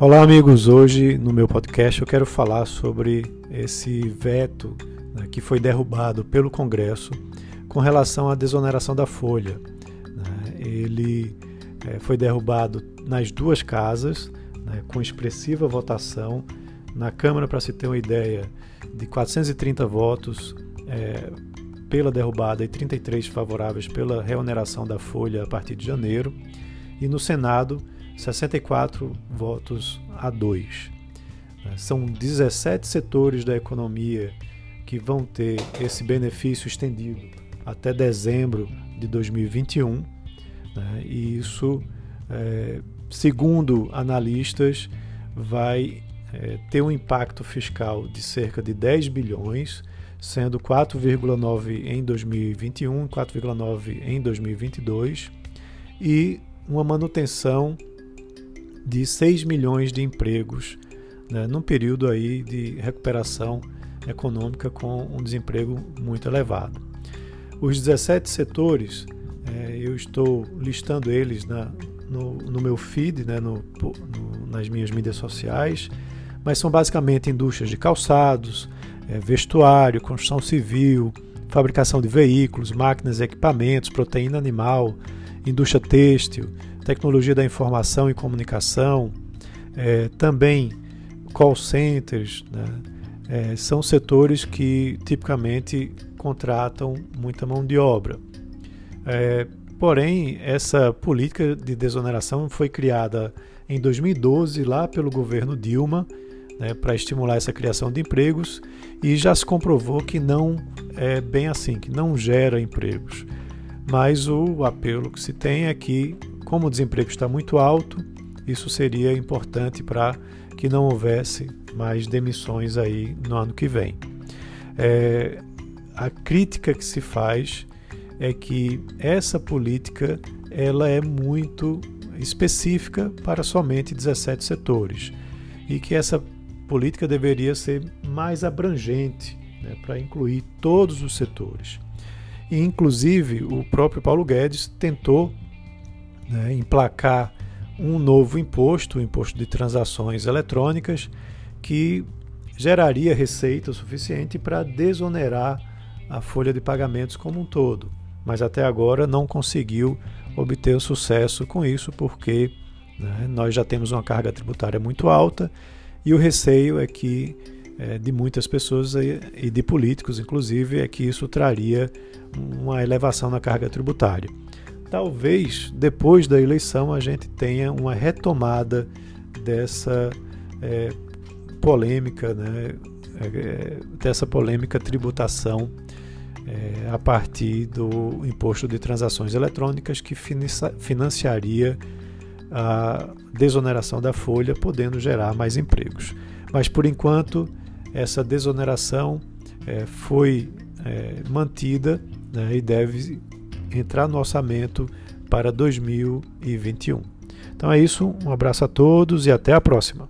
Olá, amigos. Hoje no meu podcast eu quero falar sobre esse veto né, que foi derrubado pelo Congresso com relação à desoneração da folha. Né? Ele é, foi derrubado nas duas casas, né, com expressiva votação. Na Câmara, para se ter uma ideia, de 430 votos é, pela derrubada e 33 favoráveis pela reoneração da folha a partir de janeiro. E no Senado, 64 votos a 2. Né, são 17 setores da economia que vão ter esse benefício estendido até dezembro de 2021. Né? E isso, é, segundo analistas, vai é, ter um impacto fiscal de cerca de 10 bilhões, sendo 4,9 em 2021 e 4,9 em 2022, e uma manutenção de 6 milhões de empregos né, num período aí de recuperação econômica com um desemprego muito elevado. Os 17 setores, é, eu estou listando eles na, no, no, meu feed, né, no, no, nas minhas mídias sociais, mas são basicamente indústrias de calçados, é, vestuário, construção civil, fabricação de veículos, máquinas e equipamentos, proteína animal, indústria têxtil, tecnologia da informação e comunicação, é, também call centers, né? é, são setores que tipicamente contratam muita mão de obra. É, porém, essa política de desoneração foi criada em 2012 lá pelo governo Dilma né, para estimular essa criação de empregos e já se comprovou que não é bem assim, que não gera empregos. Mas o apelo que se tem é que como o desemprego está muito alto, isso seria importante para que não houvesse mais demissões aí no ano que vem. É, a crítica que se faz é que essa política ela é muito específica para somente 17 setores e que essa política deveria ser mais abrangente né, para incluir todos os setores. E, inclusive, o próprio Paulo Guedes tentou né, emplacar um novo imposto, o imposto de transações eletrônicas, que geraria receita suficiente para desonerar a folha de pagamentos como um todo. Mas até agora não conseguiu obter sucesso com isso, porque né, nós já temos uma carga tributária muito alta e o receio é que de muitas pessoas e de políticos, inclusive, é que isso traria uma elevação na carga tributária talvez depois da eleição a gente tenha uma retomada dessa é, polêmica, né, é, dessa polêmica tributação é, a partir do imposto de transações eletrônicas que financiaria a desoneração da folha, podendo gerar mais empregos. Mas por enquanto essa desoneração é, foi é, mantida né, e deve entrar no orçamento para 2021. Então é isso, um abraço a todos e até a próxima.